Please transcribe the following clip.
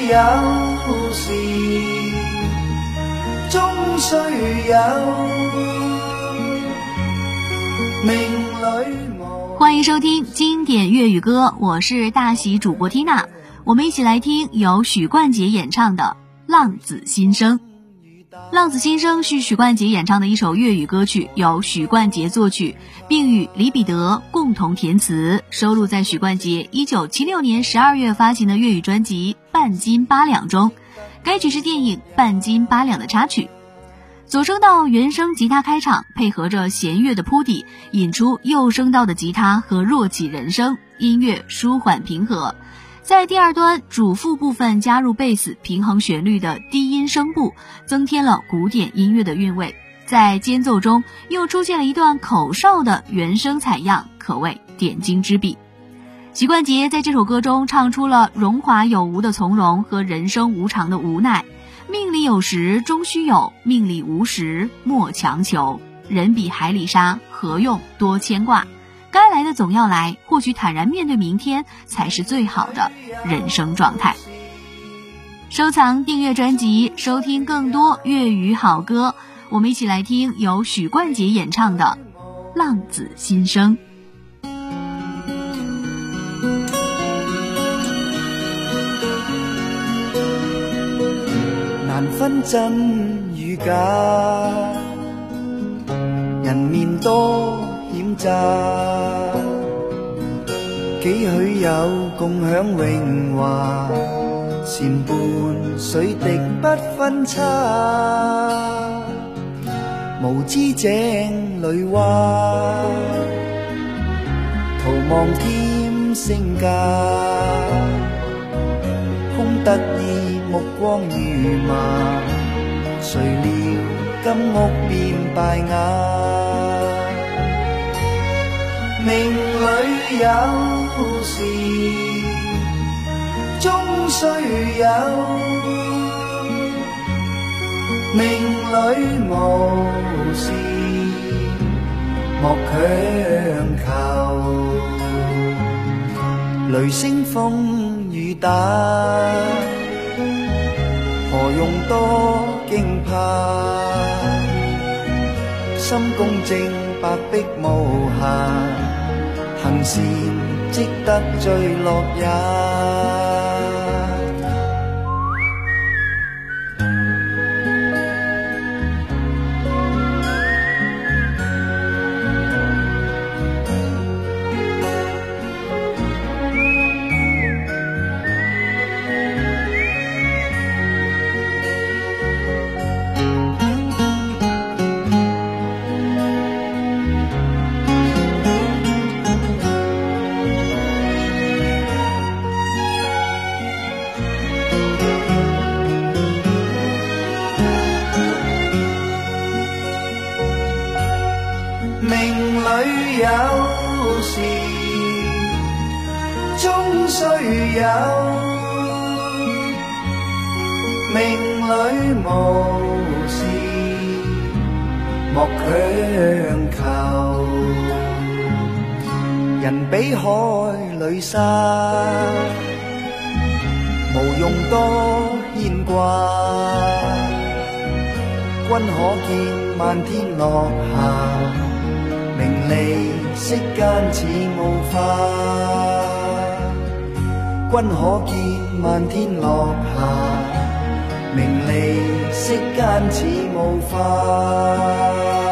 有时终须有。欢迎收听经典粤语歌，我是大喜主播缇娜，我们一起来听由许冠杰演唱的《浪子心声》。《浪子心声》是许冠杰演唱的一首粤语歌曲，由许冠杰作曲，并与李彼得共同填词，收录在许冠杰一九七六年十二月发行的粤语专辑《半斤八两》中。该曲是电影《半斤八两》的插曲。左声道原声吉他开场，配合着弦乐的铺底，引出右声道的吉他和弱起人声，音乐舒缓平和。在第二端主副部分加入贝斯平衡旋律的低音声部，增添了古典音乐的韵味。在间奏中又出现了一段口哨的原声采样，可谓点睛之笔。许冠杰在这首歌中唱出了荣华有无的从容和人生无常的无奈。命里有时终须有，命里无时莫强求。人比海里沙，何用多牵挂？该来的总要来，或许坦然面对明天，才是最好的人生状态。收藏、订阅专辑，收听更多粤语好歌。我们一起来听由许冠杰演唱的《浪子心声》。难分真与假，人面多诈，几许有共享荣华，前伴水滴不分差，无知井里蛙，徒望添声价，空得意。目光如麻，谁料金屋变败瓦。命里有时终须有，命里无时莫强求。雷声风雨打。何用多惊怕？心公正，白璧无，善积得最乐也。命里有时终须有，命里无时莫强求。人比海里沙，无用多牵挂。君可见漫天落霞。名利世间似雾化，君可见漫天落霞。名利世间似雾化。